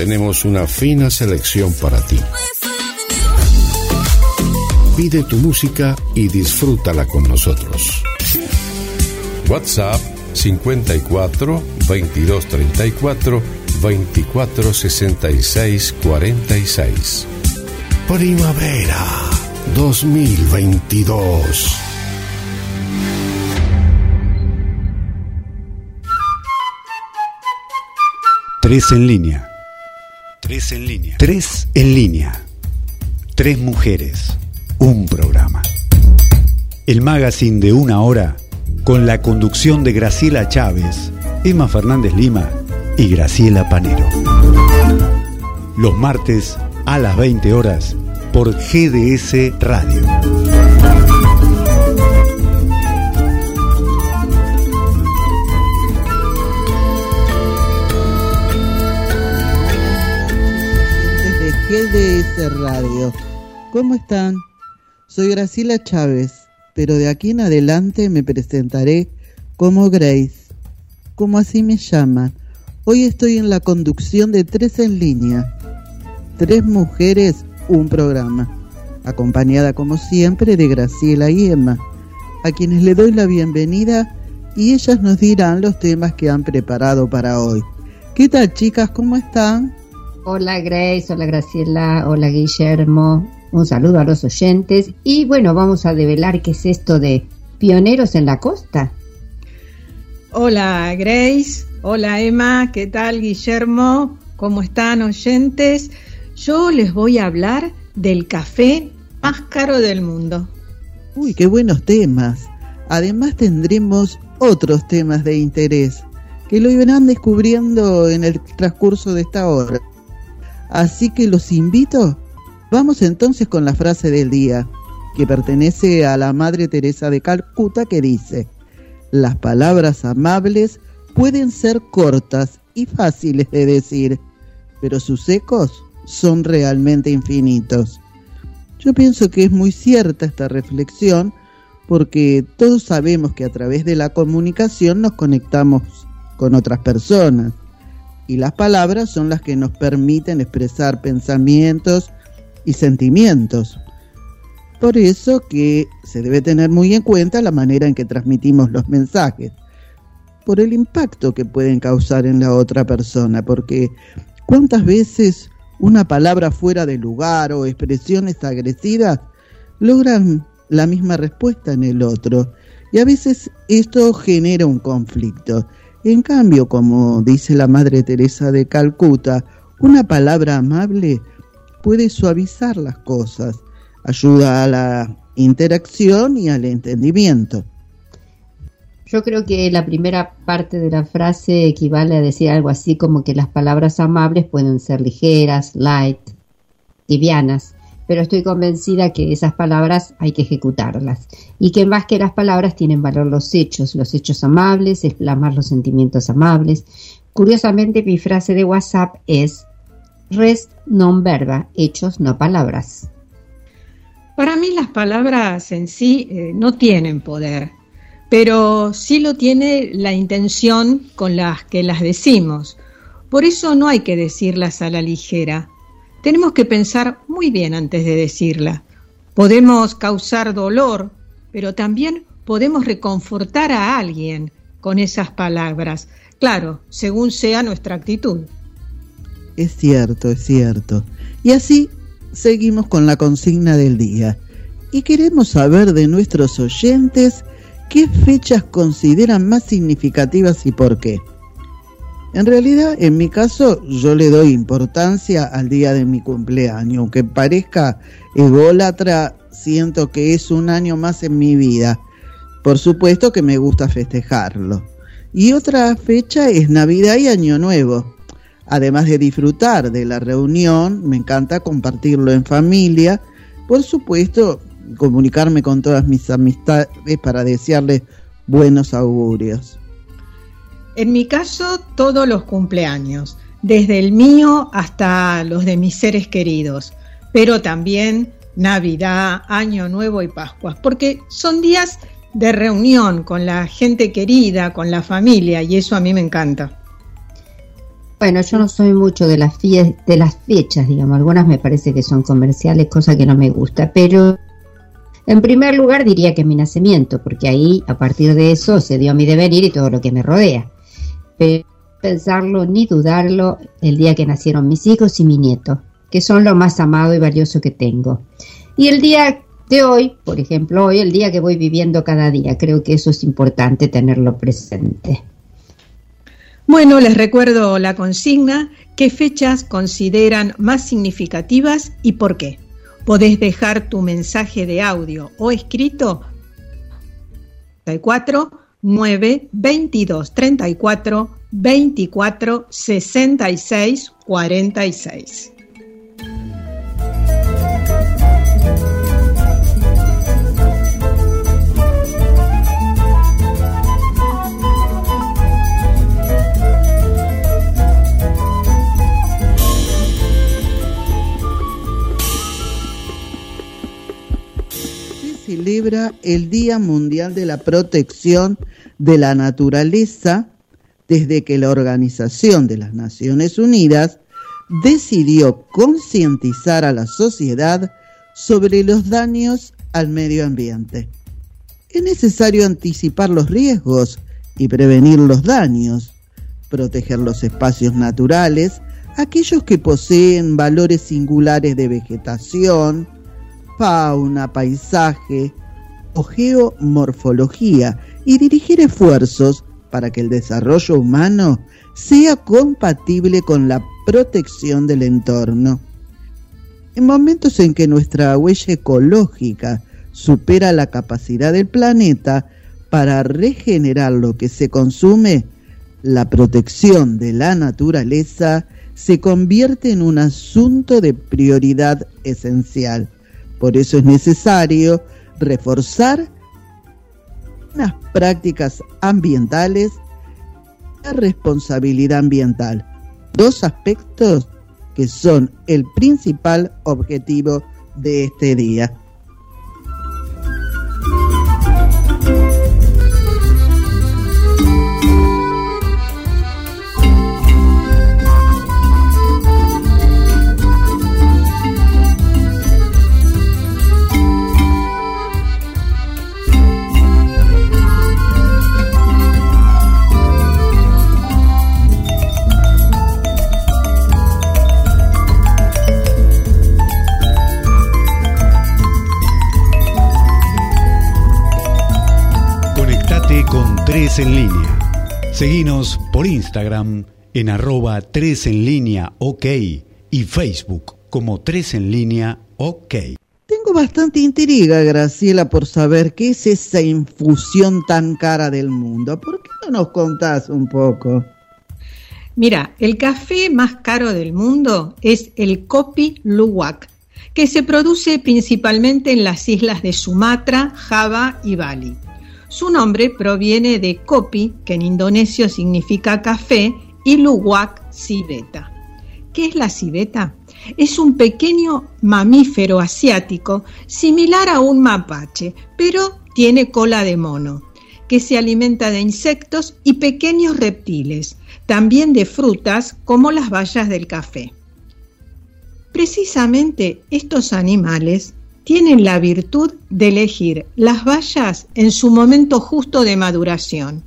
tenemos una fina selección para ti. Pide tu música y disfrútala con nosotros. WhatsApp 54 22 34 24 66 46. Primavera 2022. Tres en línea. Tres en línea. Tres en línea. Tres mujeres. Un programa. El magazine de una hora con la conducción de Graciela Chávez, Emma Fernández Lima y Graciela Panero. Los martes a las 20 horas por GDS Radio. Desde GDS Radio. ¿Cómo están? Soy Graciela Chávez, pero de aquí en adelante me presentaré como Grace, como así me llaman Hoy estoy en la conducción de Tres en Línea. Tres mujeres, un programa. Acompañada como siempre de Graciela y Emma, a quienes le doy la bienvenida y ellas nos dirán los temas que han preparado para hoy. ¿Qué tal chicas? ¿Cómo están? Hola Grace, hola Graciela, hola Guillermo. Un saludo a los oyentes y bueno, vamos a develar qué es esto de pioneros en la costa. Hola Grace, Hola Emma, ¿qué tal Guillermo? ¿Cómo están oyentes? Yo les voy a hablar del café más caro del mundo. Uy, qué buenos temas. Además tendremos otros temas de interés que lo irán descubriendo en el transcurso de esta hora. Así que los invito. Vamos entonces con la frase del día, que pertenece a la Madre Teresa de Calcuta que dice, las palabras amables pueden ser cortas y fáciles de decir, pero sus ecos son realmente infinitos. Yo pienso que es muy cierta esta reflexión porque todos sabemos que a través de la comunicación nos conectamos con otras personas y las palabras son las que nos permiten expresar pensamientos y sentimientos. Por eso que se debe tener muy en cuenta la manera en que transmitimos los mensajes por el impacto que pueden causar en la otra persona, porque cuántas veces una palabra fuera de lugar o expresiones agresivas logran la misma respuesta en el otro y a veces esto genera un conflicto. En cambio, como dice la Madre Teresa de Calcuta, una palabra amable puede suavizar las cosas, ayuda a la interacción y al entendimiento. Yo creo que la primera parte de la frase equivale a decir algo así como que las palabras amables pueden ser ligeras, light, livianas, pero estoy convencida que esas palabras hay que ejecutarlas y que más que las palabras tienen valor los hechos, los hechos amables, explamar los sentimientos amables. Curiosamente mi frase de WhatsApp es rest non verba, hechos no palabras. Para mí las palabras en sí eh, no tienen poder pero sí lo tiene la intención con las que las decimos. Por eso no hay que decirlas a la ligera. Tenemos que pensar muy bien antes de decirla. Podemos causar dolor, pero también podemos reconfortar a alguien con esas palabras. Claro, según sea nuestra actitud. Es cierto, es cierto. Y así seguimos con la consigna del día. Y queremos saber de nuestros oyentes ¿Qué fechas consideran más significativas y por qué? En realidad, en mi caso, yo le doy importancia al día de mi cumpleaños. Aunque parezca ególatra, siento que es un año más en mi vida. Por supuesto que me gusta festejarlo. Y otra fecha es Navidad y Año Nuevo. Además de disfrutar de la reunión, me encanta compartirlo en familia. Por supuesto, comunicarme con todas mis amistades para desearles buenos augurios. En mi caso, todos los cumpleaños, desde el mío hasta los de mis seres queridos, pero también Navidad, Año Nuevo y Pascua, porque son días de reunión con la gente querida, con la familia, y eso a mí me encanta. Bueno, yo no soy mucho de las, de las fechas, digamos, algunas me parece que son comerciales, cosa que no me gusta, pero en primer lugar diría que mi nacimiento, porque ahí a partir de eso se dio mi devenir y todo lo que me rodea. Pensarlo ni dudarlo el día que nacieron mis hijos y mi nieto, que son lo más amado y valioso que tengo. Y el día de hoy, por ejemplo, hoy el día que voy viviendo cada día, creo que eso es importante tenerlo presente. Bueno, les recuerdo la consigna, ¿qué fechas consideran más significativas y por qué? Podés dejar tu mensaje de audio o escrito 34 9 22 34 24 66 46. Celebra el Día Mundial de la Protección de la Naturaleza desde que la Organización de las Naciones Unidas decidió concientizar a la sociedad sobre los daños al medio ambiente. Es necesario anticipar los riesgos y prevenir los daños, proteger los espacios naturales, aquellos que poseen valores singulares de vegetación, fauna, paisaje o geomorfología y dirigir esfuerzos para que el desarrollo humano sea compatible con la protección del entorno. En momentos en que nuestra huella ecológica supera la capacidad del planeta para regenerar lo que se consume, la protección de la naturaleza se convierte en un asunto de prioridad esencial. Por eso es necesario reforzar las prácticas ambientales y la responsabilidad ambiental, dos aspectos que son el principal objetivo de este día. Tres en línea. Seguinos por Instagram en arroba 3 en línea ok y Facebook como 3 en línea ok. Tengo bastante intriga, Graciela, por saber qué es esa infusión tan cara del mundo. ¿Por qué no nos contás un poco? Mira, el café más caro del mundo es el Kopi Luwak, que se produce principalmente en las islas de Sumatra, Java y Bali. Su nombre proviene de kopi, que en indonesio significa café, y luwak, civeta. ¿Qué es la civeta? Es un pequeño mamífero asiático similar a un mapache, pero tiene cola de mono, que se alimenta de insectos y pequeños reptiles, también de frutas como las bayas del café. Precisamente estos animales tienen la virtud de elegir las bayas en su momento justo de maduración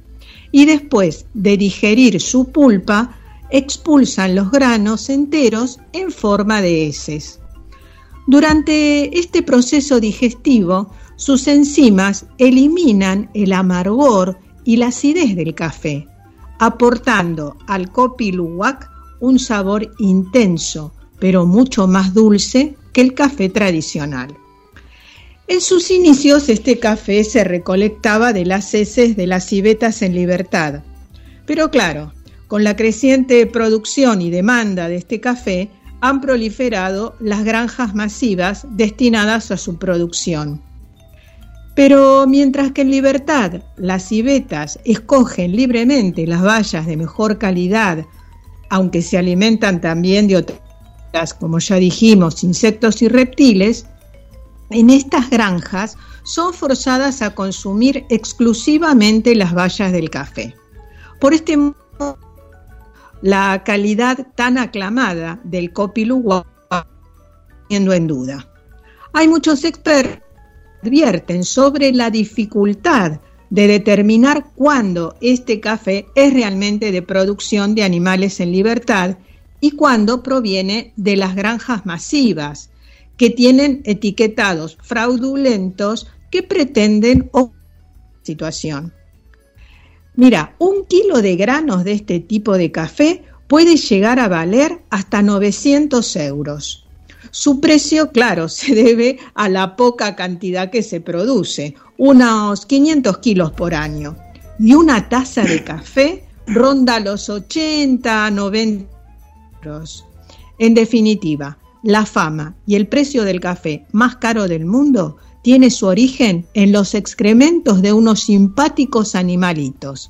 y después de digerir su pulpa expulsan los granos enteros en forma de heces. Durante este proceso digestivo, sus enzimas eliminan el amargor y la acidez del café, aportando al kopi luwak un sabor intenso, pero mucho más dulce que el café tradicional. En sus inicios este café se recolectaba de las heces de las civetas en libertad. Pero claro, con la creciente producción y demanda de este café, han proliferado las granjas masivas destinadas a su producción. Pero mientras que en libertad las civetas escogen libremente las bayas de mejor calidad, aunque se alimentan también de otras, como ya dijimos, insectos y reptiles, en estas granjas son forzadas a consumir exclusivamente las bayas del café. Por este modo, la calidad tan aclamada del copiluwa poniendo en duda. Hay muchos expertos que advierten sobre la dificultad de determinar cuándo este café es realmente de producción de animales en libertad y cuándo proviene de las granjas masivas, que tienen etiquetados fraudulentos que pretenden situación. Mira, un kilo de granos de este tipo de café puede llegar a valer hasta 900 euros. Su precio, claro, se debe a la poca cantidad que se produce, unos 500 kilos por año. Y una taza de café ronda los 80 a 90 euros. En definitiva, la fama y el precio del café más caro del mundo tiene su origen en los excrementos de unos simpáticos animalitos.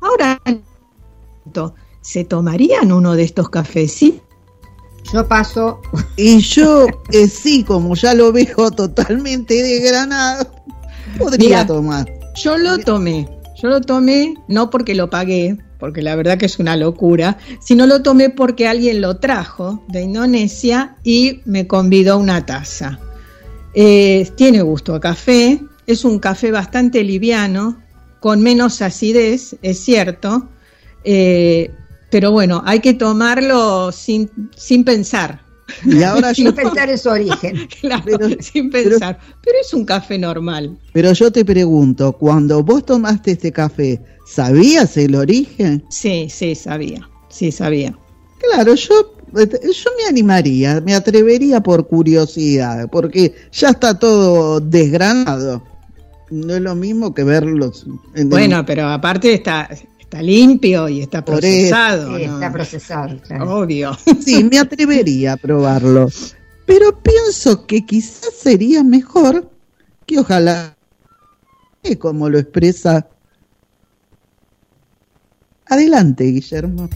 Ahora, ¿se tomarían uno de estos cafés? ¿Sí? Yo paso. Y yo, eh, sí, como ya lo veo totalmente desgranado, podría tomar. Yo lo tomé. Yo lo tomé no porque lo pagué, porque la verdad que es una locura, sino lo tomé porque alguien lo trajo de Indonesia y me convidó una taza. Eh, tiene gusto a café, es un café bastante liviano, con menos acidez, es cierto, eh, pero bueno, hay que tomarlo sin, sin pensar. Y ahora sin pensar en su origen. claro, sin pensar. Pero, es un café normal. Pero yo te pregunto, cuando vos tomaste este café, ¿sabías el origen? Sí, sí, sabía. Sí, sabía. Claro, yo yo me animaría, me atrevería por curiosidad, porque ya está todo desgranado. No es lo mismo que verlos. bueno, pero aparte está, está limpio y está procesado. Está procesado, Obvio. Sí, me atrevería a probarlo. Pero pienso que quizás sería mejor que ojalá, como lo expresa. Adelante, Guillermo.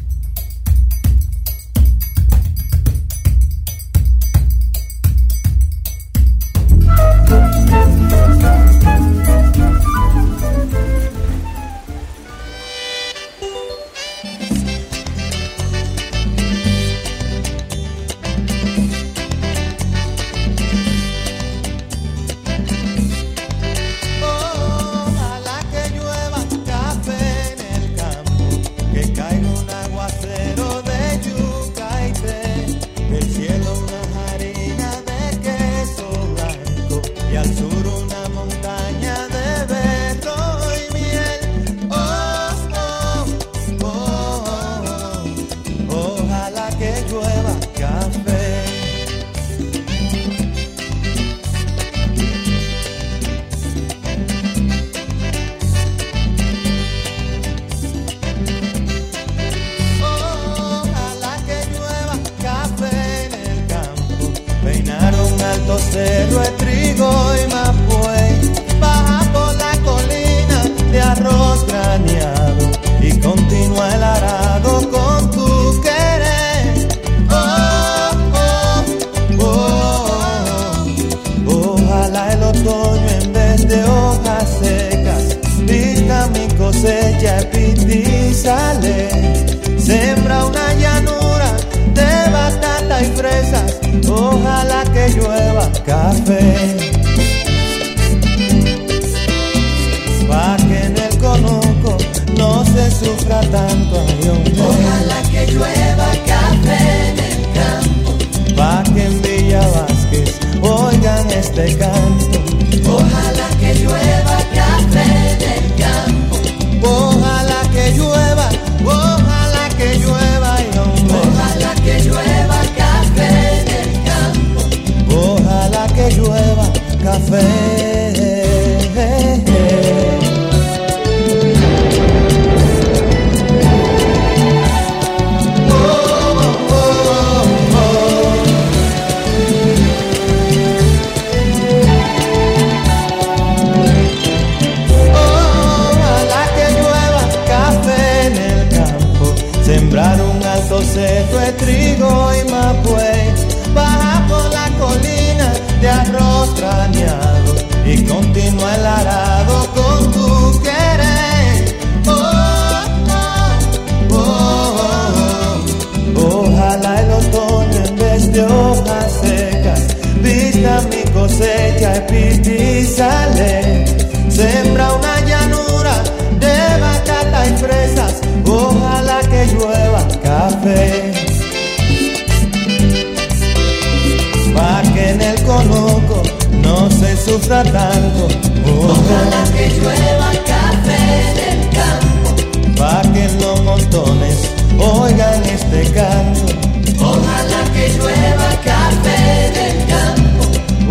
Montones oigan este canto. Ojalá que llueva café del campo.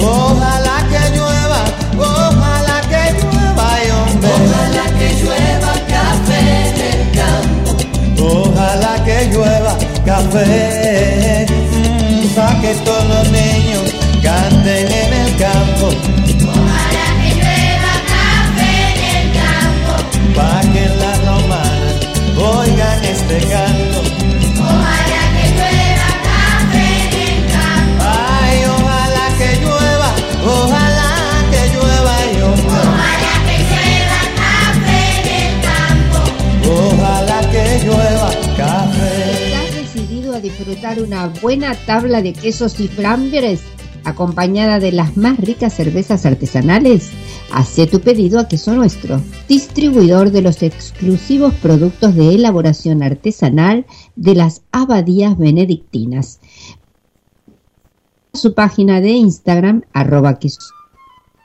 Ojalá que llueva, ojalá que llueva, y hombre. Ojalá que llueva café del campo. Ojalá que llueva café. Mm, pa' que todos los niños canten en el campo. Este canto. Ojalá que llueva café en el campo. Ay, ojalá que llueva, ojalá que llueva, y hombre. Ojalá que llueva café en el campo. Ojalá que llueva café. ¿Estás decidido a disfrutar una buena tabla de quesos y flambres acompañada de las más ricas cervezas artesanales? Hace tu pedido a Queso Nuestro, distribuidor de los exclusivos productos de elaboración artesanal de las abadías benedictinas. Su página de Instagram, arroba queso.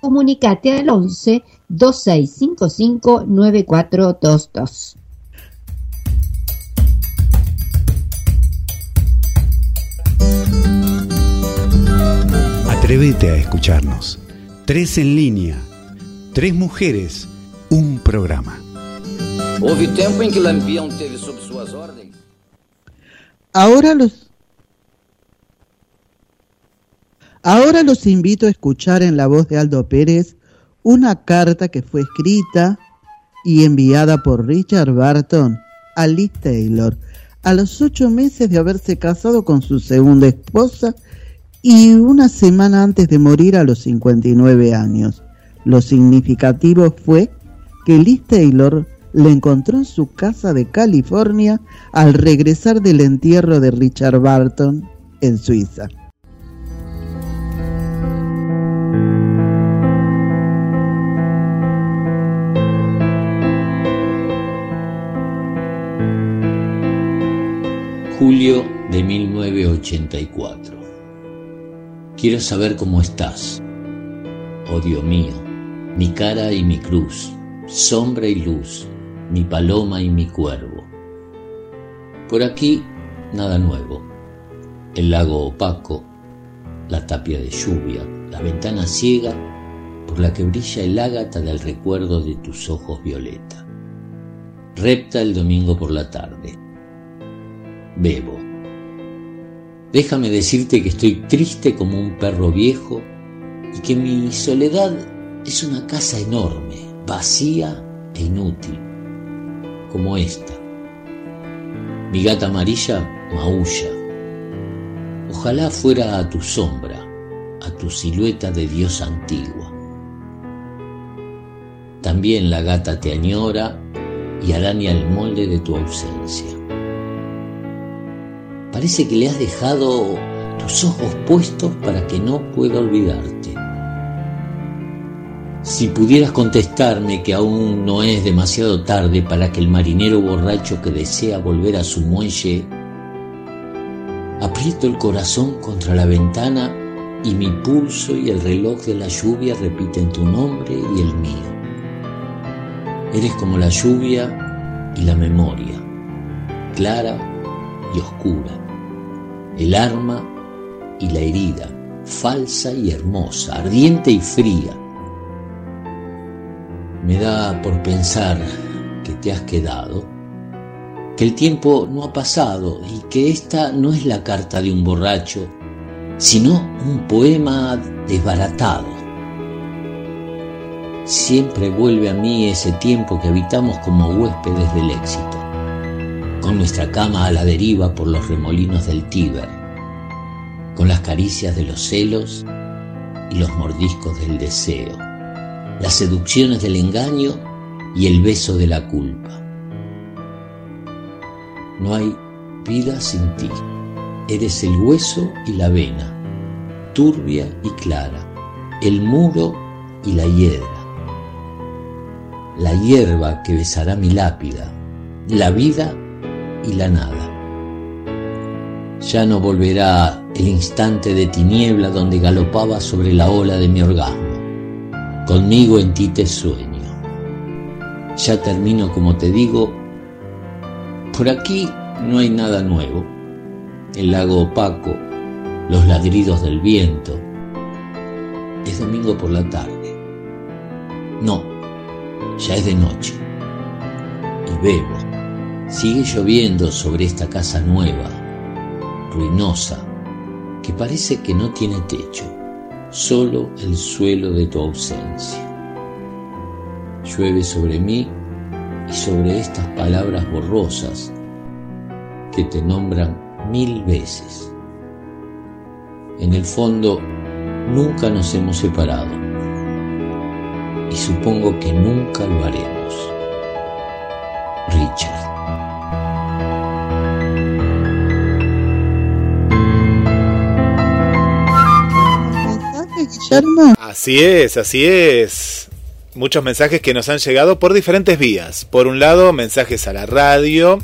Comunicate al 11 2655 9422. Atrévete a escucharnos. Tres en línea. Tres mujeres. Un programa. Em que Lampião teve sob suas ordens. Ahora los Ahora los invito a escuchar en la voz de Aldo Pérez una carta que fue escrita y enviada por Richard Barton a Liz Taylor a los ocho meses de haberse casado con su segunda esposa y una semana antes de morir a los 59 años. Lo significativo fue que Liz Taylor le encontró en su casa de California al regresar del entierro de Richard Barton en Suiza. Julio de 1984. Quiero saber cómo estás. Oh Dios mío, mi cara y mi cruz, sombra y luz, mi paloma y mi cuervo. Por aquí nada nuevo. El lago opaco, la tapia de lluvia, la ventana ciega por la que brilla el ágata del recuerdo de tus ojos violeta. Repta el domingo por la tarde. Bebo. Déjame decirte que estoy triste como un perro viejo y que mi soledad es una casa enorme, vacía e inútil, como esta. Mi gata amarilla maulla. Ojalá fuera a tu sombra, a tu silueta de Dios antigua. También la gata te añora y araña el molde de tu ausencia. Parece que le has dejado tus ojos puestos para que no pueda olvidarte. Si pudieras contestarme que aún no es demasiado tarde para que el marinero borracho que desea volver a su muelle, aprieto el corazón contra la ventana y mi pulso y el reloj de la lluvia repiten tu nombre y el mío. Eres como la lluvia y la memoria, clara y oscura, el arma y la herida, falsa y hermosa, ardiente y fría. Me da por pensar que te has quedado, que el tiempo no ha pasado y que esta no es la carta de un borracho, sino un poema desbaratado. Siempre vuelve a mí ese tiempo que habitamos como huéspedes del éxito con nuestra cama a la deriva por los remolinos del Tíber, con las caricias de los celos y los mordiscos del deseo, las seducciones del engaño y el beso de la culpa. No hay vida sin ti, eres el hueso y la vena, turbia y clara, el muro y la hiedra, la hierba que besará mi lápida, la vida y la nada. Ya no volverá el instante de tiniebla donde galopaba sobre la ola de mi orgasmo. Conmigo en ti te sueño. Ya termino como te digo. Por aquí no hay nada nuevo. El lago opaco, los ladridos del viento. Es domingo por la tarde. No, ya es de noche. Y bebo. Sigue lloviendo sobre esta casa nueva, ruinosa, que parece que no tiene techo, solo el suelo de tu ausencia. Llueve sobre mí y sobre estas palabras borrosas que te nombran mil veces. En el fondo, nunca nos hemos separado y supongo que nunca lo haremos. Así es, así es. Muchos mensajes que nos han llegado por diferentes vías. Por un lado, mensajes a la radio.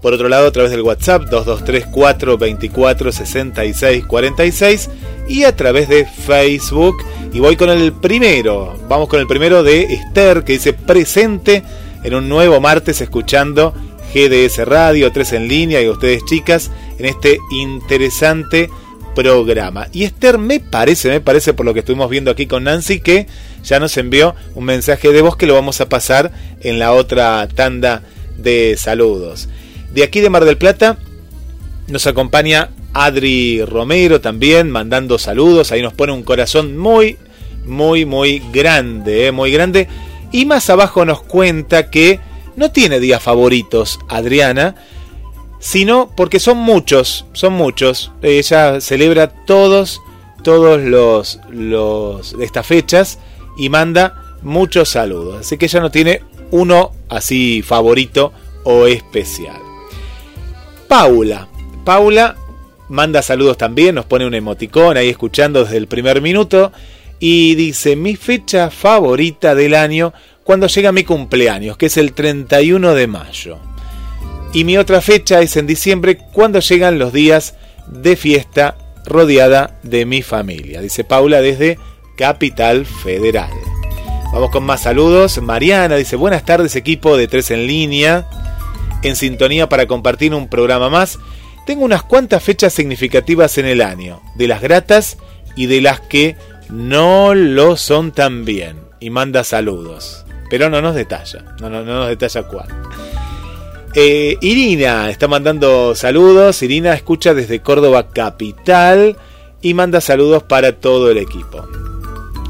Por otro lado, a través del WhatsApp 2234 24 66 46 y a través de Facebook. Y voy con el primero. Vamos con el primero de Esther que dice presente en un nuevo martes escuchando GDS Radio 3 en línea y ustedes chicas en este interesante programa. Y Esther me parece, me parece por lo que estuvimos viendo aquí con Nancy que ya nos envió un mensaje de voz que lo vamos a pasar en la otra tanda de saludos. De aquí de Mar del Plata nos acompaña Adri Romero también mandando saludos, ahí nos pone un corazón muy, muy, muy grande, eh, muy grande. Y más abajo nos cuenta que no tiene días favoritos Adriana, sino porque son muchos, son muchos. Ella celebra todos, todos los, los estas fechas y manda muchos saludos. Así que ella no tiene uno así favorito o especial. Paula, Paula manda saludos también, nos pone un emoticón ahí escuchando desde el primer minuto y dice mi fecha favorita del año cuando llega mi cumpleaños, que es el 31 de mayo. Y mi otra fecha es en diciembre cuando llegan los días de fiesta rodeada de mi familia, dice Paula desde Capital Federal. Vamos con más saludos. Mariana dice buenas tardes equipo de tres en línea, en sintonía para compartir un programa más. Tengo unas cuantas fechas significativas en el año, de las gratas y de las que no lo son tan bien. Y manda saludos. Pero no nos detalla, no, no, no nos detalla cuál. Eh, Irina está mandando saludos. Irina escucha desde Córdoba Capital y manda saludos para todo el equipo.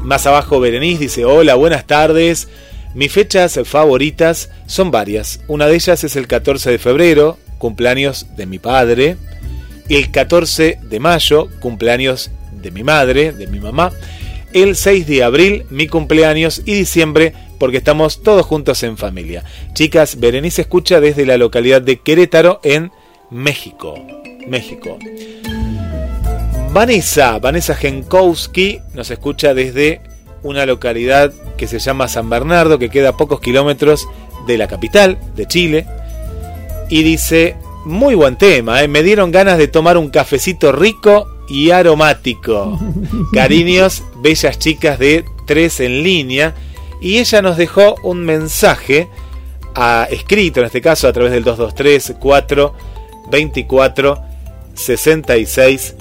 Más abajo Berenice dice, hola, buenas tardes. Mis fechas favoritas son varias. Una de ellas es el 14 de febrero, cumpleaños de mi padre. El 14 de mayo, cumpleaños de mi madre, de mi mamá. El 6 de abril, mi cumpleaños. Y diciembre, porque estamos todos juntos en familia. Chicas, Berenice escucha desde la localidad de Querétaro, en México. México. Vanessa, Vanessa Genkowski nos escucha desde una localidad que se llama San Bernardo, que queda a pocos kilómetros de la capital de Chile. Y dice, muy buen tema, ¿eh? me dieron ganas de tomar un cafecito rico y aromático. Cariños, bellas chicas de tres en línea. Y ella nos dejó un mensaje a, escrito, en este caso a través del 223 4 24 66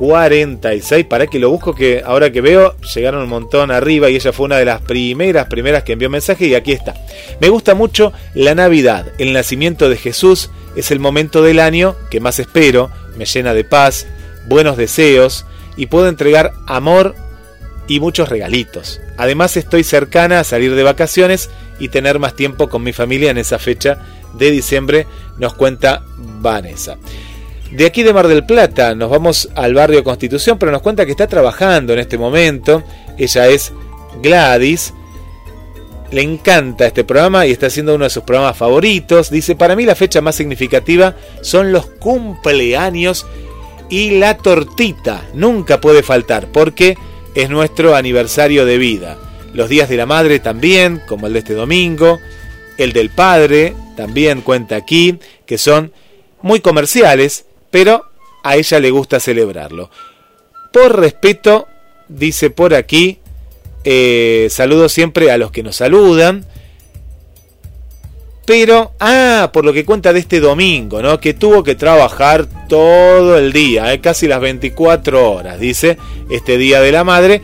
46 para que lo busco que ahora que veo llegaron un montón arriba y ella fue una de las primeras primeras que envió mensaje y aquí está. Me gusta mucho la Navidad, el nacimiento de Jesús es el momento del año que más espero, me llena de paz, buenos deseos y puedo entregar amor y muchos regalitos. Además estoy cercana a salir de vacaciones y tener más tiempo con mi familia en esa fecha de diciembre, nos cuenta Vanessa. De aquí de Mar del Plata nos vamos al barrio Constitución, pero nos cuenta que está trabajando en este momento. Ella es Gladys. Le encanta este programa y está haciendo uno de sus programas favoritos. Dice, para mí la fecha más significativa son los cumpleaños y la tortita. Nunca puede faltar porque es nuestro aniversario de vida. Los días de la madre también, como el de este domingo. El del padre también cuenta aquí, que son muy comerciales, pero a ella le gusta celebrarlo. Por respeto, dice por aquí, eh, saludo siempre a los que nos saludan. Pero, ah, por lo que cuenta de este domingo, ¿no? Que tuvo que trabajar todo el día, ¿eh? casi las 24 horas, dice, este Día de la Madre.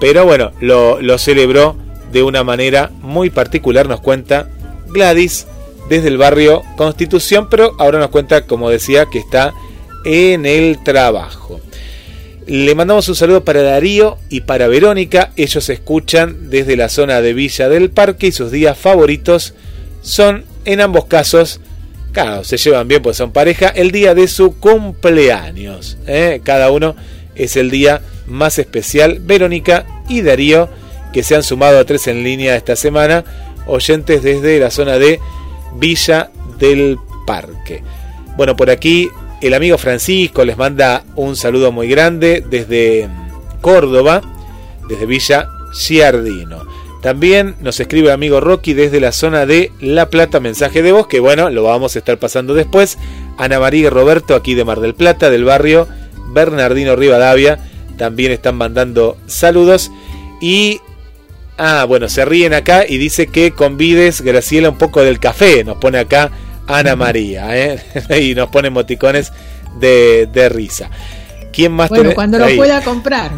Pero bueno, lo, lo celebró de una manera muy particular, nos cuenta Gladys desde el barrio Constitución, pero ahora nos cuenta, como decía, que está en el trabajo. Le mandamos un saludo para Darío y para Verónica. Ellos escuchan desde la zona de Villa del Parque y sus días favoritos son, en ambos casos, claro, se llevan bien pues son pareja, el día de su cumpleaños. ¿eh? Cada uno es el día más especial. Verónica y Darío, que se han sumado a tres en línea esta semana, oyentes desde la zona de Villa del Parque. Bueno, por aquí el amigo Francisco les manda un saludo muy grande desde Córdoba, desde Villa Giardino. También nos escribe el amigo Rocky desde la zona de La Plata, mensaje de voz, que bueno, lo vamos a estar pasando después. Ana María y Roberto, aquí de Mar del Plata, del barrio Bernardino Rivadavia, también están mandando saludos. Y, ah, bueno, se ríen acá y dice que convides, Graciela, un poco del café, nos pone acá Ana María, ¿eh? y nos pone emoticones de, de risa. ¿Quién más Bueno, tenés? cuando lo Ahí. pueda comprar.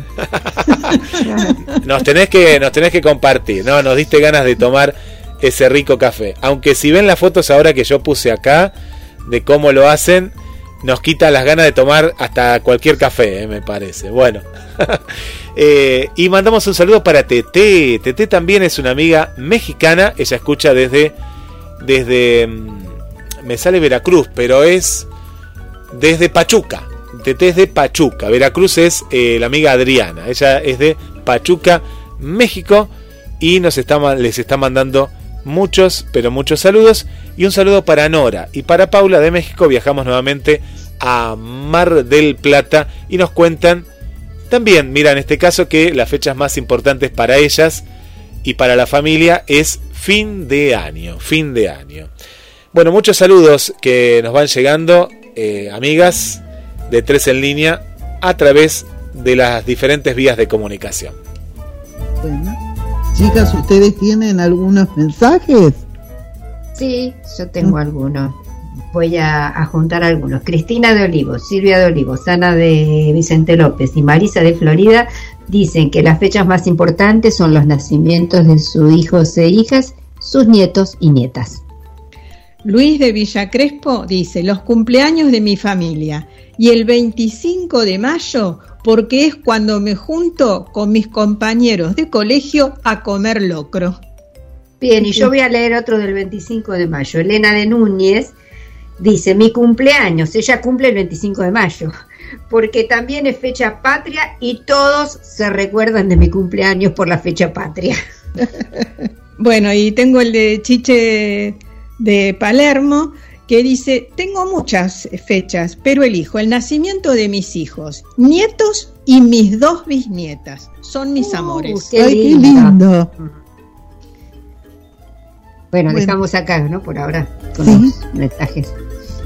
Nos tenés que, nos tenés que compartir, ¿no? Nos diste ganas de tomar ese rico café. Aunque si ven las fotos ahora que yo puse acá de cómo lo hacen, nos quita las ganas de tomar hasta cualquier café, ¿eh? me parece. Bueno. Eh, y mandamos un saludo para Tete. Tete también es una amiga mexicana. Ella escucha desde. Desde. mm, Me sale Veracruz, pero es. Desde Pachuca. Tete es de Pachuca. Veracruz es eh, la amiga Adriana. Ella es de Pachuca, México. Y nos está, les está mandando muchos, pero muchos saludos. Y un saludo para Nora. Y para Paula de México viajamos nuevamente a Mar del Plata. Y nos cuentan también, mira, en este caso que las fechas más importantes para ellas y para la familia es fin de año. Fin de año. Bueno, muchos saludos que nos van llegando, eh, amigas de Tres en Línea, a través de las diferentes vías de comunicación. Bueno, chicas, ¿ustedes tienen algunos mensajes? Sí, yo tengo algunos. Voy a, a juntar algunos. Cristina de Olivos, Silvia de Olivos, Ana de Vicente López y Marisa de Florida dicen que las fechas más importantes son los nacimientos de sus hijos e hijas, sus nietos y nietas. Luis de Villa Crespo dice, los cumpleaños de mi familia y el 25 de mayo porque es cuando me junto con mis compañeros de colegio a comer locro. Bien, y yo voy a leer otro del 25 de mayo. Elena de Núñez dice, mi cumpleaños, ella cumple el 25 de mayo, porque también es fecha patria y todos se recuerdan de mi cumpleaños por la fecha patria. Bueno, y tengo el de Chiche de Palermo que dice, tengo muchas fechas, pero elijo el nacimiento de mis hijos, nietos y mis dos bisnietas. Son mis amores. qué Ay, qué lindo. lindo. Bueno, Bueno. dejamos acá, ¿no? Por ahora, con Sí. los mensajes.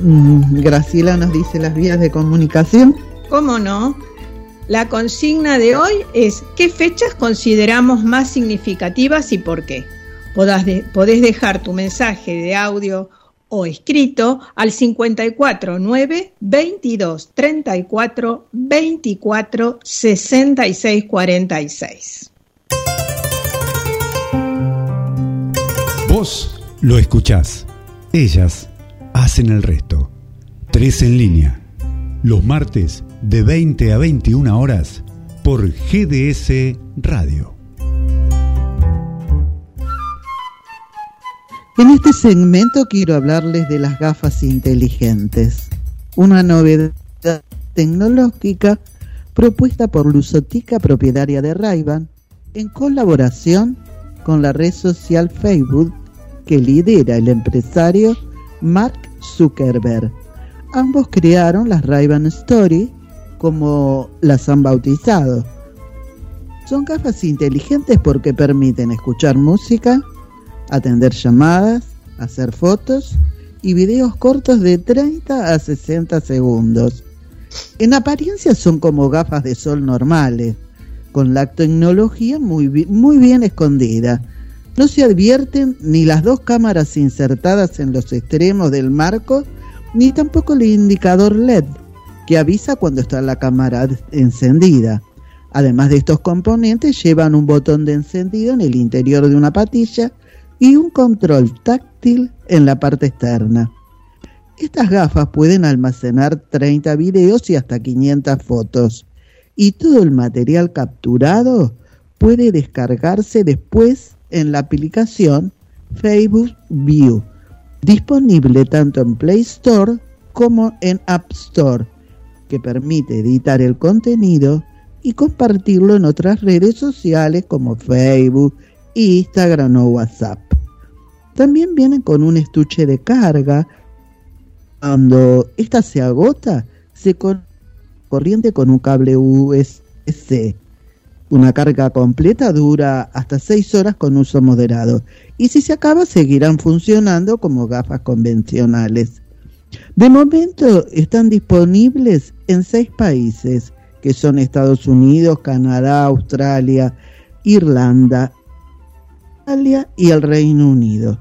Mm, Graciela nos dice las vías de comunicación. ¿Cómo no? La consigna de hoy es ¿qué fechas consideramos más significativas y por qué? Podás de- podés dejar tu mensaje de audio o escrito al 54 9 22 34 24 66 46. Vos lo escuchás. Ellas hacen el resto. Tres en línea. Los martes de 20 a 21 horas por GDS Radio. En este segmento quiero hablarles de las gafas inteligentes, una novedad tecnológica propuesta por Lusotica, propietaria de ray en colaboración con la red social Facebook que lidera el empresario Mark Zuckerberg. Ambos crearon las ray Story como las han bautizado. Son gafas inteligentes porque permiten escuchar música, atender llamadas, hacer fotos y videos cortos de 30 a 60 segundos. En apariencia son como gafas de sol normales, con la tecnología muy, muy bien escondida. No se advierten ni las dos cámaras insertadas en los extremos del marco, ni tampoco el indicador LED, que avisa cuando está la cámara encendida. Además de estos componentes, llevan un botón de encendido en el interior de una patilla y un control táctil en la parte externa. Estas gafas pueden almacenar 30 videos y hasta 500 fotos, y todo el material capturado puede descargarse después en la aplicación Facebook View, disponible tanto en Play Store como en App Store, que permite editar el contenido y compartirlo en otras redes sociales como Facebook, Instagram o WhatsApp. También vienen con un estuche de carga. Cuando esta se agota, se corriente con un cable USB. Una carga completa dura hasta 6 horas con uso moderado. Y si se acaba, seguirán funcionando como gafas convencionales. De momento están disponibles en seis países, que son Estados Unidos, Canadá, Australia, Irlanda, Italia y el Reino Unido.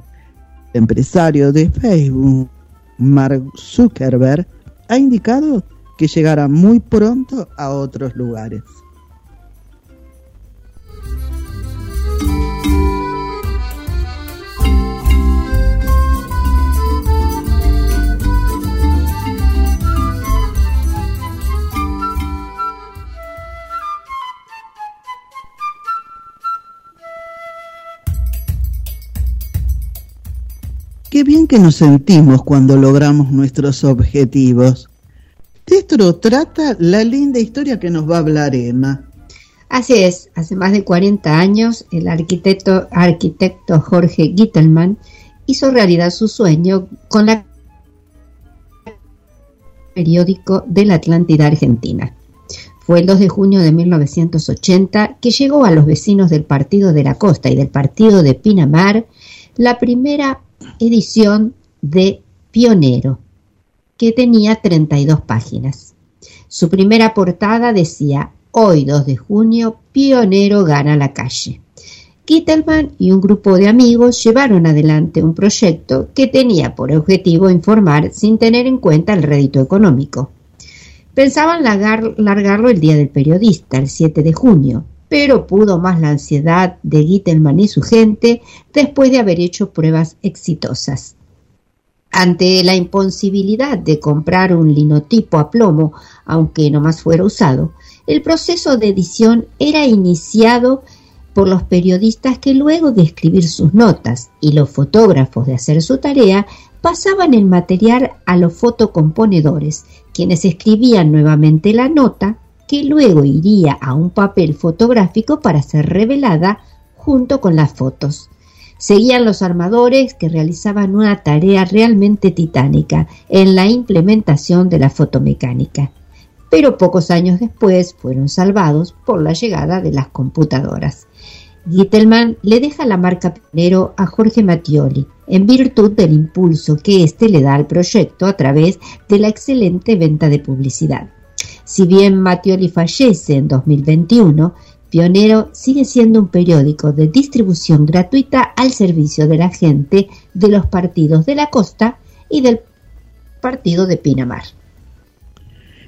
El empresario de Facebook, Mark Zuckerberg, ha indicado que llegará muy pronto a otros lugares. Qué bien que nos sentimos cuando logramos nuestros objetivos. De esto trata la linda historia que nos va a hablar Emma. Así es, hace más de 40 años el arquitecto, arquitecto Jorge Gittelman hizo realidad su sueño con la periódico de la Atlántida Argentina. Fue el 2 de junio de 1980 que llegó a los vecinos del Partido de la Costa y del Partido de Pinamar la primera edición de Pionero, que tenía 32 páginas. Su primera portada decía, hoy 2 de junio, Pionero gana la calle. Kittelman y un grupo de amigos llevaron adelante un proyecto que tenía por objetivo informar sin tener en cuenta el rédito económico. Pensaban largar- largarlo el día del periodista, el 7 de junio, pero pudo más la ansiedad de Gittelman y su gente después de haber hecho pruebas exitosas. Ante la imposibilidad de comprar un linotipo a plomo, aunque no más fuera usado, el proceso de edición era iniciado por los periodistas que luego de escribir sus notas y los fotógrafos de hacer su tarea, pasaban el material a los fotocomponedores, quienes escribían nuevamente la nota luego iría a un papel fotográfico para ser revelada junto con las fotos. Seguían los armadores que realizaban una tarea realmente titánica en la implementación de la fotomecánica, pero pocos años después fueron salvados por la llegada de las computadoras. Gittelman le deja la marca pionero a Jorge Mattioli, en virtud del impulso que éste le da al proyecto a través de la excelente venta de publicidad. Si bien Mattioli fallece en 2021, Pionero sigue siendo un periódico de distribución gratuita al servicio de la gente de los partidos de la costa y del partido de Pinamar.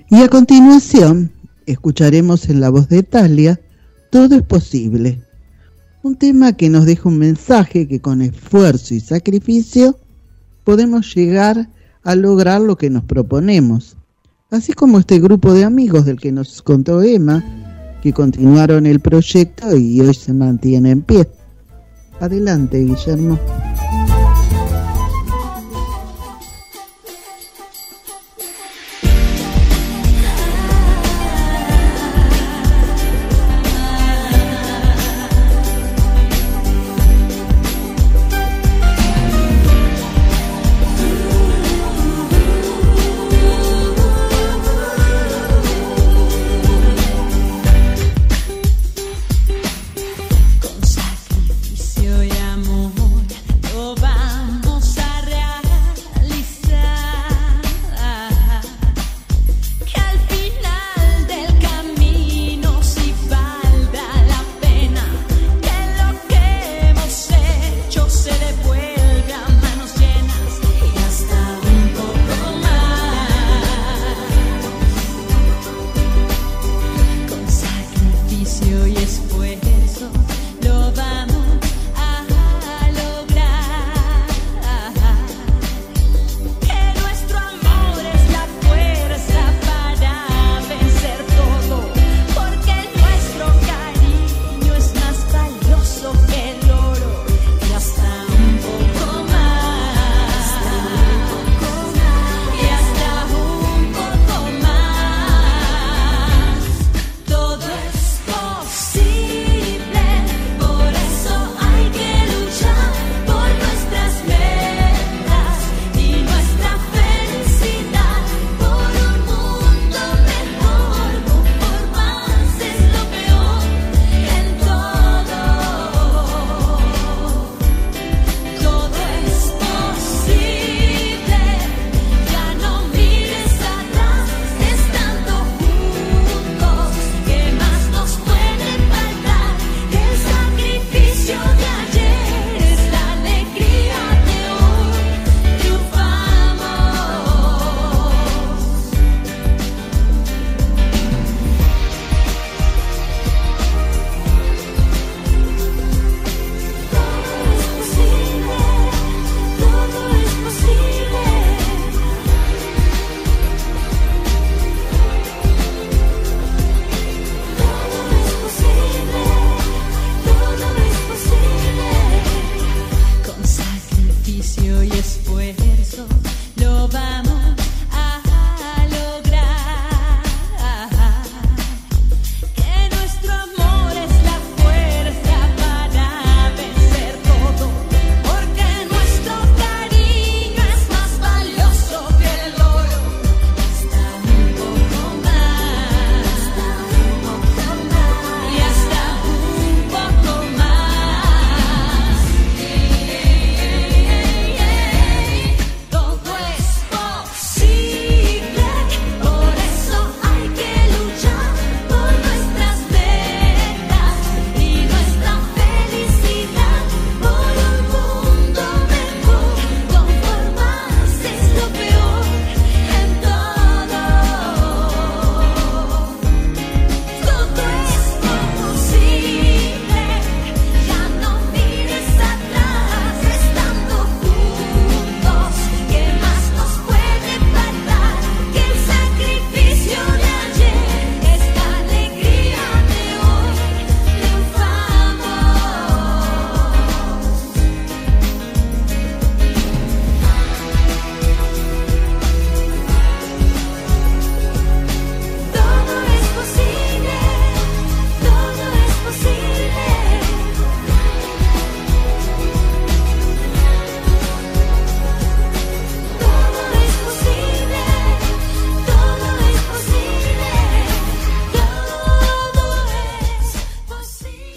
Y a continuación escucharemos en la voz de Talia Todo es posible, un tema que nos deja un mensaje que con esfuerzo y sacrificio podemos llegar a lograr lo que nos proponemos. Así como este grupo de amigos del que nos contó Emma, que continuaron el proyecto y hoy se mantiene en pie. Adelante, Guillermo.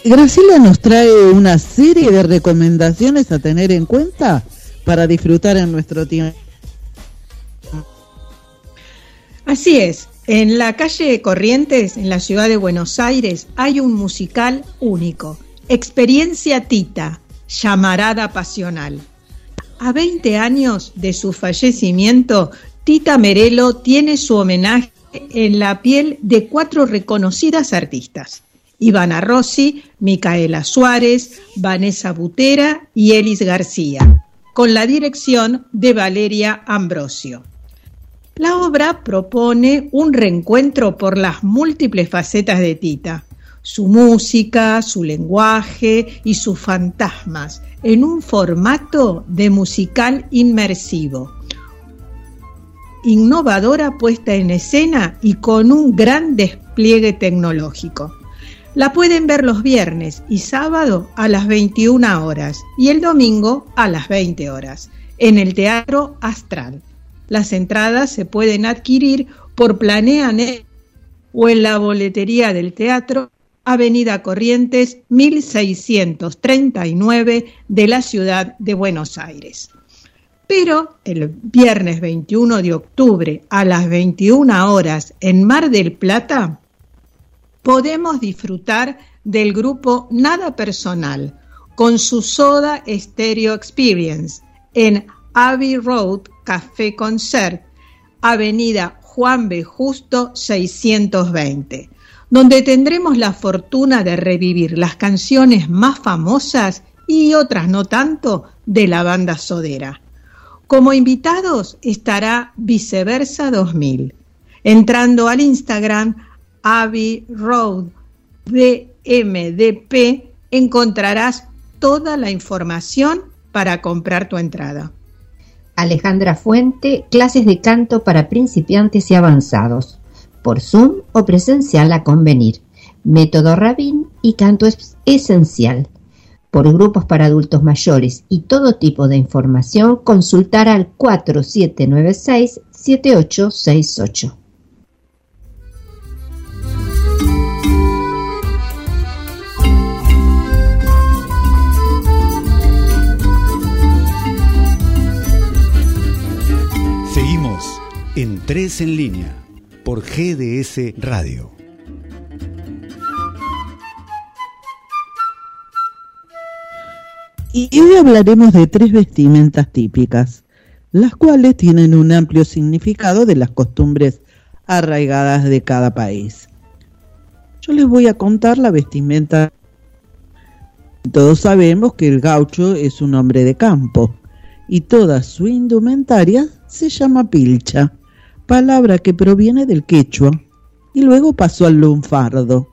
Graciela nos trae una serie de recomendaciones a tener en cuenta para disfrutar en nuestro tiempo. Así es, en la calle Corrientes, en la ciudad de Buenos Aires, hay un musical único, Experiencia Tita, llamarada pasional. A 20 años de su fallecimiento, Tita Merelo tiene su homenaje en la piel de cuatro reconocidas artistas. Ivana Rossi, Micaela Suárez, Vanessa Butera y Elis García, con la dirección de Valeria Ambrosio. La obra propone un reencuentro por las múltiples facetas de Tita, su música, su lenguaje y sus fantasmas, en un formato de musical inmersivo. Innovadora puesta en escena y con un gran despliegue tecnológico. La pueden ver los viernes y sábado a las 21 horas y el domingo a las 20 horas en el Teatro Astral. Las entradas se pueden adquirir por Planeanet o en la boletería del teatro Avenida Corrientes 1639 de la ciudad de Buenos Aires. Pero el viernes 21 de octubre a las 21 horas en Mar del Plata podemos disfrutar del grupo Nada Personal con su Soda Stereo Experience en Abbey Road Café Concert, Avenida Juan B. Justo 620, donde tendremos la fortuna de revivir las canciones más famosas y otras no tanto de la banda Sodera. Como invitados estará Viceversa 2000. Entrando al Instagram Abbey Road BMDP encontrarás toda la información para comprar tu entrada. Alejandra Fuente, clases de canto para principiantes y avanzados, por Zoom o presencial a convenir, método Rabin y canto es esencial. Por grupos para adultos mayores y todo tipo de información, consultar al 4796 en 3 en línea por GDS Radio. Y hoy hablaremos de tres vestimentas típicas, las cuales tienen un amplio significado de las costumbres arraigadas de cada país. Yo les voy a contar la vestimenta. Todos sabemos que el gaucho es un hombre de campo y toda su indumentaria se llama pilcha palabra que proviene del quechua y luego pasó al lunfardo.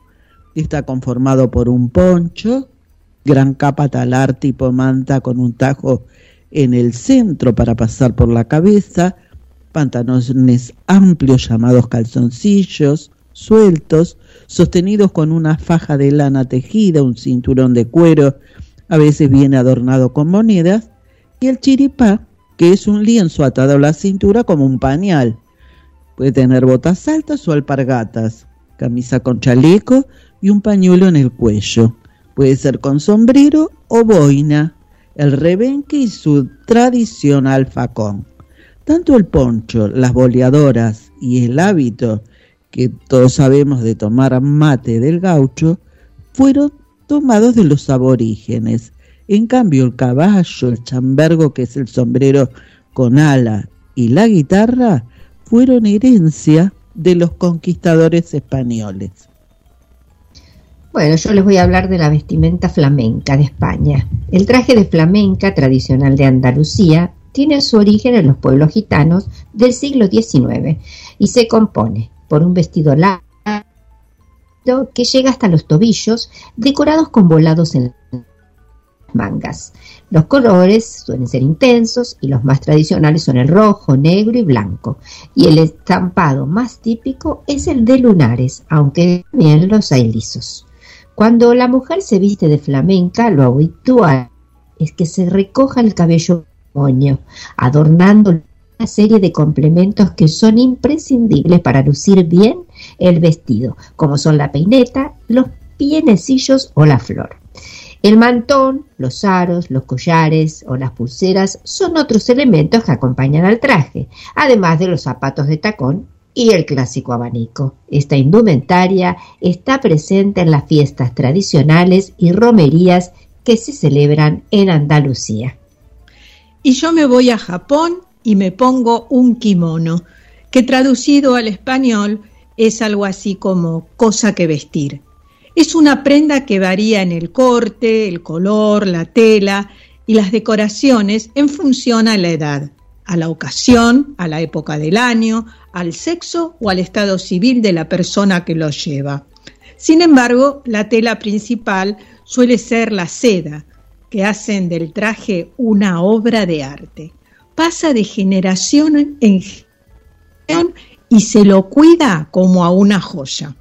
Está conformado por un poncho, gran capa talar tipo manta con un tajo en el centro para pasar por la cabeza, pantalones amplios llamados calzoncillos, sueltos, sostenidos con una faja de lana tejida, un cinturón de cuero, a veces viene adornado con monedas, y el chiripá, que es un lienzo atado a la cintura como un pañal. Puede tener botas altas o alpargatas, camisa con chaleco y un pañuelo en el cuello. Puede ser con sombrero o boina, el rebenque y su tradicional facón. Tanto el poncho, las boleadoras y el hábito, que todos sabemos de tomar mate del gaucho, fueron tomados de los aborígenes. En cambio, el caballo, el chambergo, que es el sombrero con ala, y la guitarra fueron herencia de los conquistadores españoles. Bueno, yo les voy a hablar de la vestimenta flamenca de España. El traje de flamenca tradicional de Andalucía tiene su origen en los pueblos gitanos del siglo XIX y se compone por un vestido largo que llega hasta los tobillos, decorados con volados en mangas. Los colores suelen ser intensos y los más tradicionales son el rojo, negro y blanco. Y el estampado más típico es el de lunares, aunque también los hay lisos. Cuando la mujer se viste de flamenca, lo habitual es que se recoja el cabello moño, adornando una serie de complementos que son imprescindibles para lucir bien el vestido, como son la peineta, los pienecillos o la flor. El mantón, los aros, los collares o las pulseras son otros elementos que acompañan al traje, además de los zapatos de tacón y el clásico abanico. Esta indumentaria está presente en las fiestas tradicionales y romerías que se celebran en Andalucía. Y yo me voy a Japón y me pongo un kimono, que traducido al español es algo así como cosa que vestir. Es una prenda que varía en el corte, el color, la tela y las decoraciones en función a la edad, a la ocasión, a la época del año, al sexo o al estado civil de la persona que lo lleva. Sin embargo, la tela principal suele ser la seda, que hacen del traje una obra de arte. Pasa de generación en generación y se lo cuida como a una joya.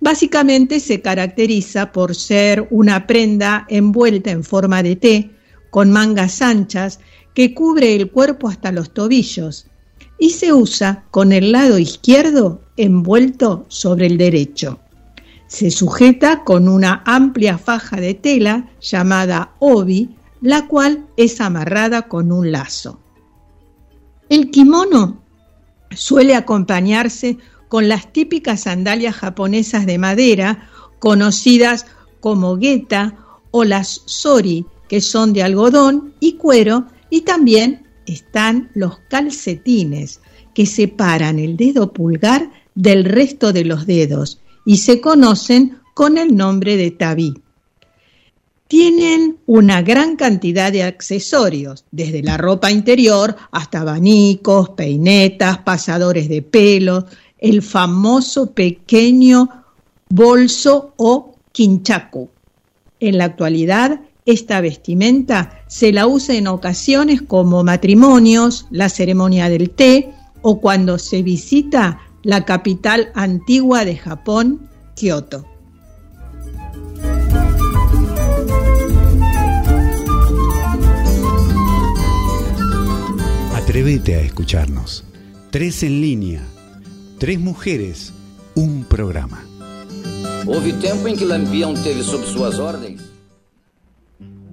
Básicamente se caracteriza por ser una prenda envuelta en forma de T, con mangas anchas, que cubre el cuerpo hasta los tobillos y se usa con el lado izquierdo envuelto sobre el derecho. Se sujeta con una amplia faja de tela llamada obi, la cual es amarrada con un lazo. El kimono suele acompañarse con las típicas sandalias japonesas de madera, conocidas como geta o las sori, que son de algodón y cuero, y también están los calcetines, que separan el dedo pulgar del resto de los dedos y se conocen con el nombre de tabí. Tienen una gran cantidad de accesorios, desde la ropa interior hasta abanicos, peinetas, pasadores de pelo, el famoso pequeño bolso o quinchaku. En la actualidad, esta vestimenta se la usa en ocasiones como matrimonios, la ceremonia del té o cuando se visita la capital antigua de Japón, Kioto. Atrévete a escucharnos. Tres en línea Tres mujeres, un programa. Houve tempo em que Lampião teve sob suas ordens.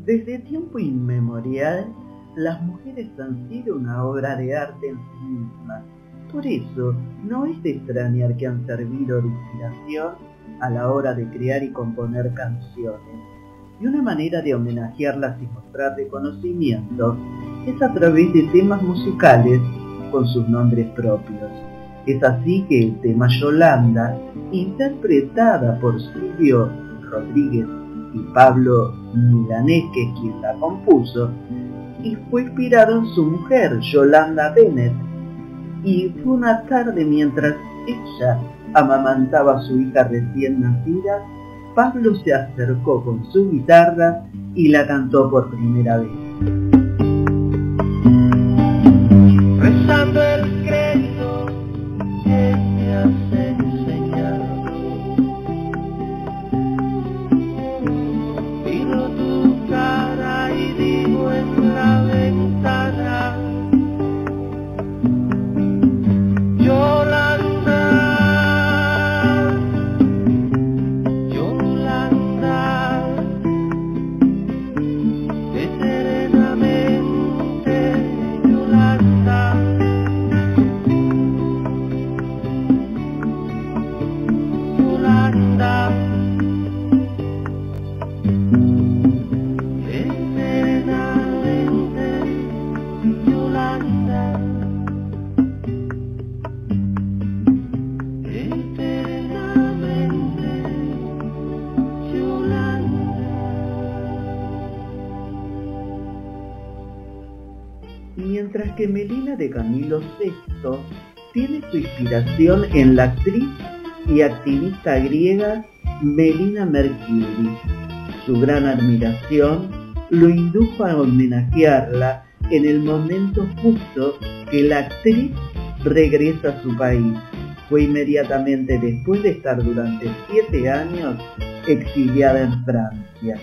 Desde tiempo inmemorial, las mujeres han sido una obra de arte en sí mismas. Por eso, no es de extrañar que han servido de inspiración a la hora de crear y componer canciones. Y una manera de homenajearlas y mostrar reconocimiento es a través de temas musicales con sus nombres propios. Es así que el tema Yolanda, interpretada por Silvio Rodríguez y Pablo Milanés, que es quien la compuso, y fue inspirado en su mujer, Yolanda Bennett. Y fue una tarde mientras ella amamantaba a su hija recién nacida, Pablo se acercó con su guitarra y la cantó por primera vez. En la actriz y activista griega Melina Mercury. Su gran admiración lo indujo a homenajearla en el momento justo que la actriz regresa a su país. Fue inmediatamente después de estar durante siete años exiliada en Francia.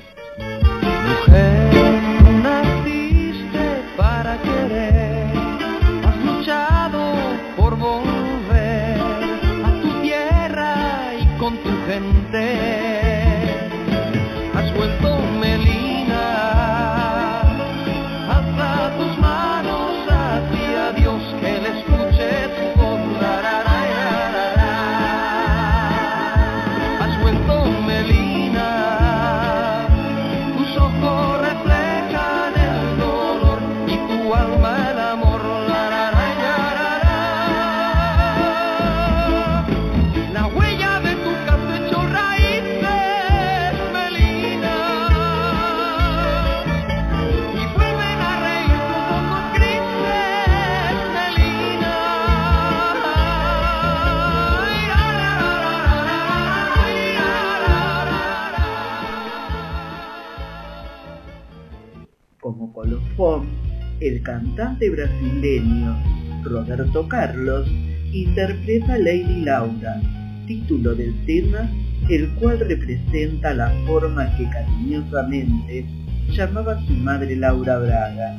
El cantante brasileño Roberto Carlos interpreta Lady Laura, título del tema, el cual representa la forma que cariñosamente llamaba su madre Laura Braga.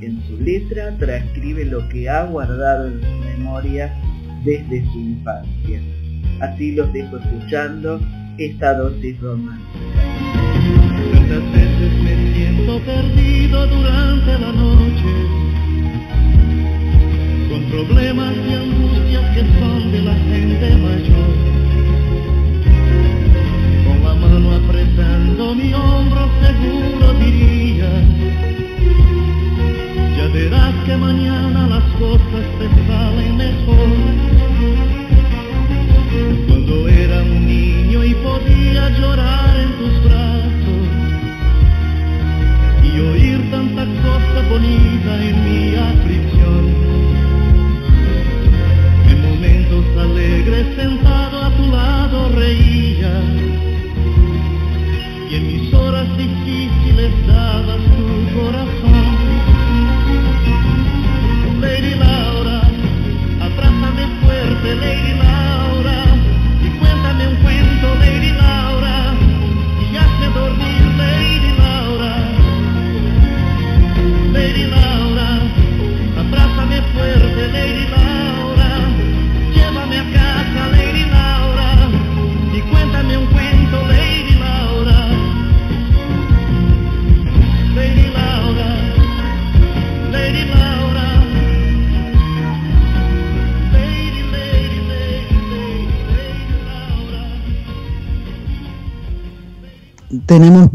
En su letra transcribe lo que ha guardado en su memoria desde su infancia. Así los dejo escuchando esta dosis romántica. Perdido durante la noche, con problemas y angustias que son de la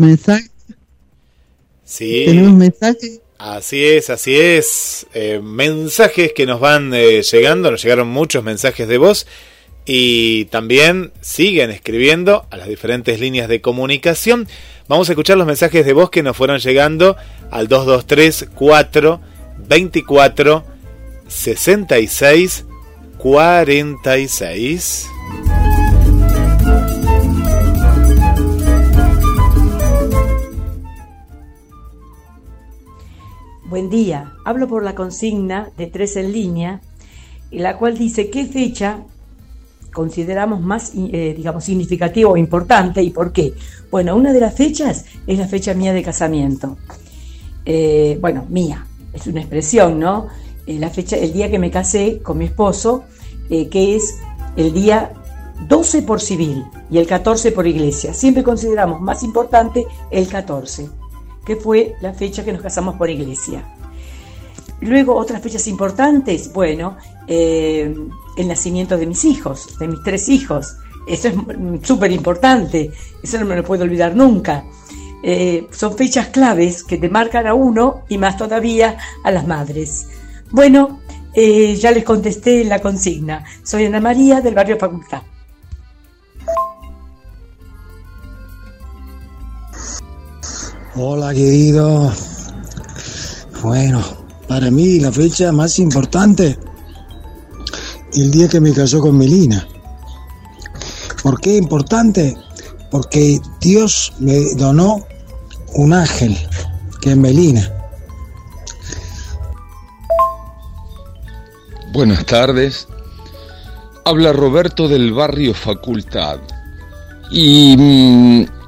mensajes. Sí. Tenemos mensajes. Así es, así es. Eh, mensajes que nos van eh, llegando, nos llegaron muchos mensajes de voz y también siguen escribiendo a las diferentes líneas de comunicación. Vamos a escuchar los mensajes de voz que nos fueron llegando al 223 4 24 66 46. Buen día, hablo por la consigna de tres en línea, en la cual dice qué fecha consideramos más, eh, digamos, significativa o importante y por qué. Bueno, una de las fechas es la fecha mía de casamiento. Eh, bueno, mía, es una expresión, ¿no? Eh, la fecha, el día que me casé con mi esposo, que es el día 12 por civil y el 14 por iglesia. Siempre consideramos más importante el 14, que fue la fecha que nos casamos por iglesia. Luego, otras fechas importantes, bueno, eh, el nacimiento de mis hijos, de mis tres hijos. Eso es súper importante, eso no me lo puedo olvidar nunca. Eh, son fechas claves que te marcan a uno y más todavía a las madres. Bueno, eh, ya les contesté la consigna. Soy Ana María del barrio Facultad. Hola querido. Bueno, para mí la fecha más importante, el día que me casó con Melina. ¿Por qué importante? Porque Dios me donó un ángel, que es Melina. Buenas tardes. Habla Roberto del barrio Facultad. Y mm,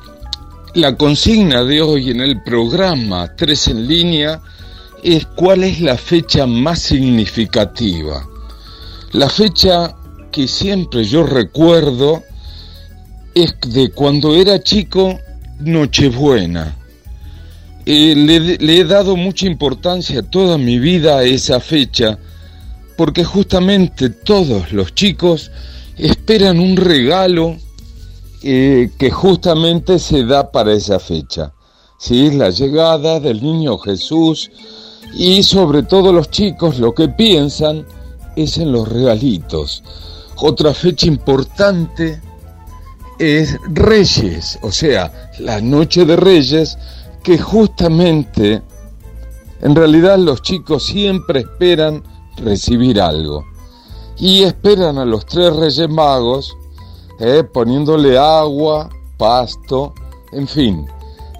la consigna de hoy en el programa 3 en línea es cuál es la fecha más significativa. La fecha que siempre yo recuerdo es de cuando era chico, Nochebuena. Eh, le, le he dado mucha importancia toda mi vida a esa fecha porque justamente todos los chicos esperan un regalo eh, que justamente se da para esa fecha. ¿sí? La llegada del niño Jesús y sobre todo los chicos lo que piensan es en los regalitos. Otra fecha importante es Reyes, o sea, la noche de Reyes, que justamente en realidad los chicos siempre esperan recibir algo. Y esperan a los tres reyes magos eh, poniéndole agua, pasto, en fin.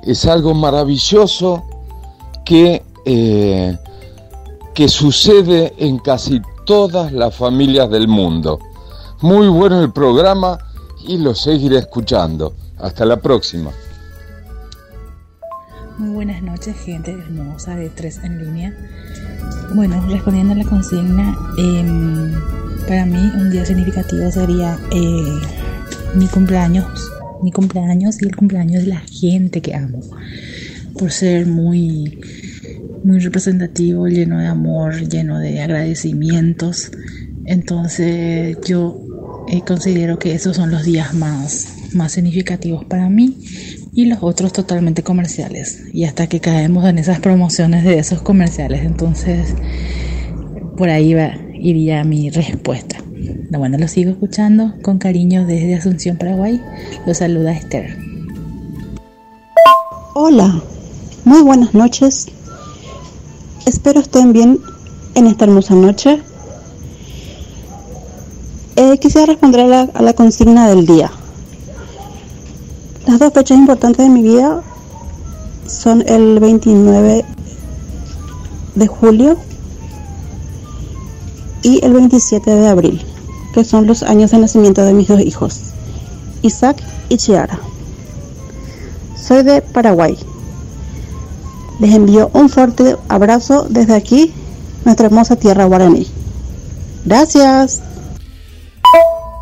Es algo maravilloso que eh, que sucede en casi todas las familias del mundo. Muy bueno el programa y lo seguiré escuchando. Hasta la próxima. Muy buenas noches, gente hermosa de Tres en Línea. Bueno, respondiendo a la consigna, em, para mí un día significativo sería eh, mi cumpleaños, mi cumpleaños y el cumpleaños de la gente que amo, por ser muy, muy representativo, lleno de amor, lleno de agradecimientos. Entonces yo eh, considero que esos son los días más, más significativos para mí y los otros totalmente comerciales. Y hasta que caemos en esas promociones de esos comerciales, entonces por ahí va, iría mi respuesta. Bueno, lo sigo escuchando con cariño desde Asunción, Paraguay. Lo saluda Esther. Hola, muy buenas noches. Espero estén bien en esta hermosa noche. Eh, quisiera responder a la consigna del día. Las dos fechas importantes de mi vida son el 29 de julio y el 27 de abril, que son los años de nacimiento de mis dos hijos, Isaac y Chiara. Soy de Paraguay. Les envío un fuerte abrazo desde aquí, nuestra hermosa tierra guaraní. Gracias.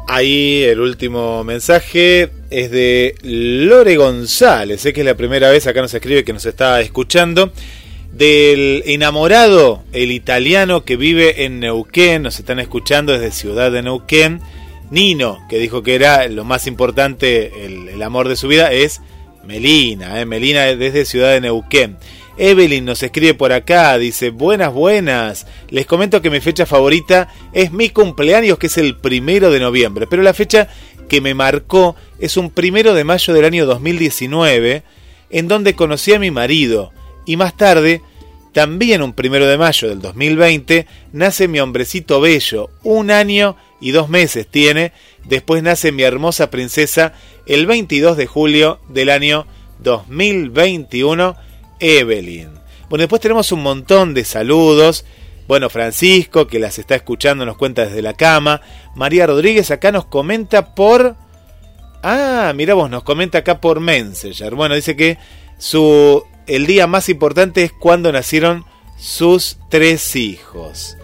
Ahí el último mensaje es de Lore González, sé que es la primera vez acá nos escribe que nos está escuchando, del enamorado, el italiano que vive en Neuquén, nos están escuchando desde Ciudad de Neuquén, Nino, que dijo que era lo más importante, el, el amor de su vida, es Melina, eh, Melina desde Ciudad de Neuquén. Evelyn nos escribe por acá, dice, buenas, buenas. Les comento que mi fecha favorita es mi cumpleaños, que es el primero de noviembre, pero la fecha que me marcó es un primero de mayo del año 2019, en donde conocí a mi marido, y más tarde, también un primero de mayo del 2020, nace mi hombrecito bello, un año y dos meses tiene, después nace mi hermosa princesa el 22 de julio del año 2021, Evelyn. Bueno, después tenemos un montón de saludos. Bueno, Francisco, que las está escuchando, nos cuenta desde la cama. María Rodríguez acá nos comenta por... Ah, mira vos, nos comenta acá por Messenger. Bueno, dice que su el día más importante es cuando nacieron sus tres hijos.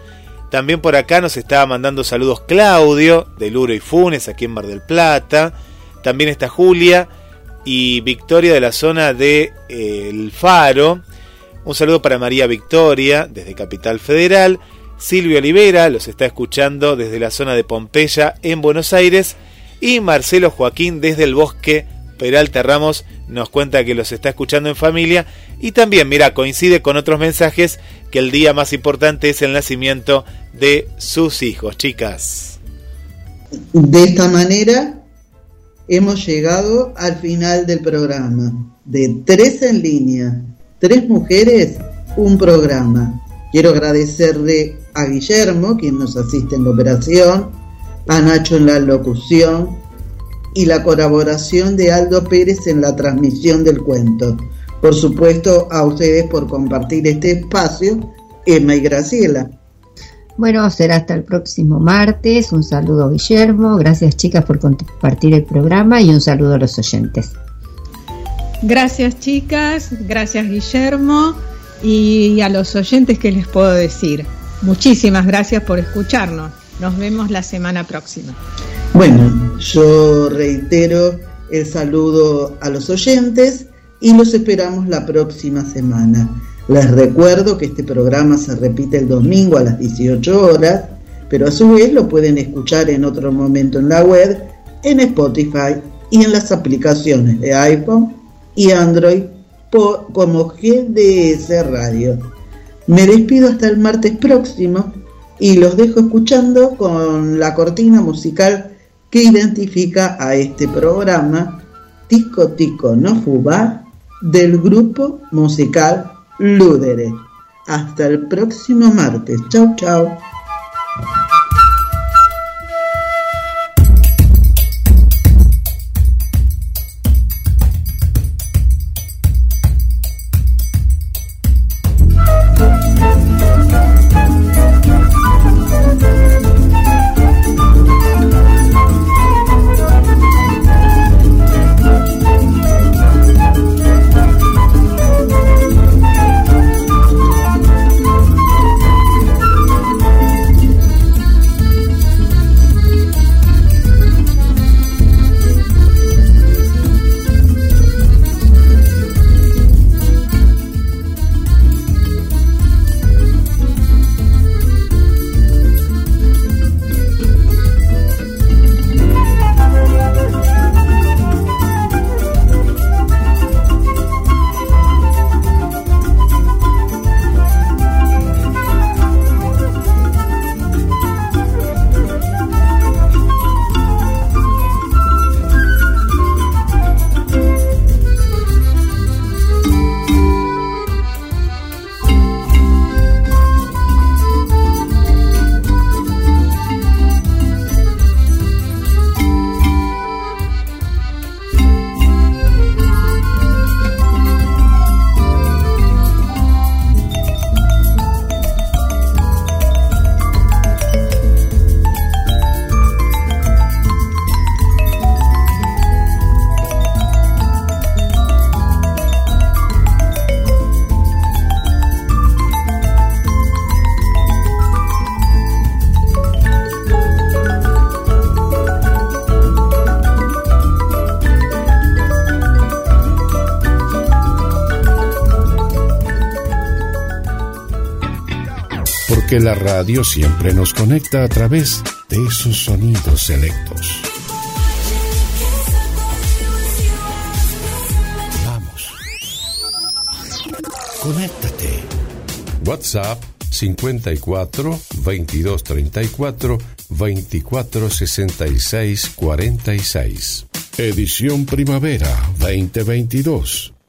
También por acá nos estaba mandando saludos Claudio, de Luro y Funes, aquí en Mar del Plata. También está Julia y Victoria de la zona de eh, El Faro. Un saludo para María Victoria, desde Capital Federal. Silvio Olivera los está escuchando desde la zona de Pompeya, en Buenos Aires. Y Marcelo Joaquín, desde el bosque Peralta Ramos, nos cuenta que los está escuchando en familia. Y también, mira, coincide con otros mensajes que el día más importante es el nacimiento de sus hijos, chicas. De esta manera hemos llegado al final del programa. De tres en línea, tres mujeres, un programa. Quiero agradecerle a Guillermo, quien nos asiste en la operación, a Nacho en la locución y la colaboración de Aldo Pérez en la transmisión del cuento. Por supuesto, a ustedes por compartir este espacio, Emma y Graciela. Bueno, será hasta el próximo martes. Un saludo, Guillermo. Gracias, chicas, por compartir el programa y un saludo a los oyentes. Gracias, chicas. Gracias, Guillermo. Y a los oyentes, ¿qué les puedo decir? Muchísimas gracias por escucharnos. Nos vemos la semana próxima. Bueno, yo reitero el saludo a los oyentes y los esperamos la próxima semana. Les recuerdo que este programa se repite el domingo a las 18 horas, pero a su vez lo pueden escuchar en otro momento en la web, en Spotify y en las aplicaciones de iPhone y Android por, como GDS Radio. Me despido hasta el martes próximo y los dejo escuchando con la cortina musical que identifica a este programa, Tico Tico No Fubá, del grupo musical Ludere. Hasta el próximo martes. Chau, chau. La radio siempre nos conecta a través de esos sonidos selectos. Vamos. Conéctate. WhatsApp 54 22 34 24 66 46. Edición Primavera 2022.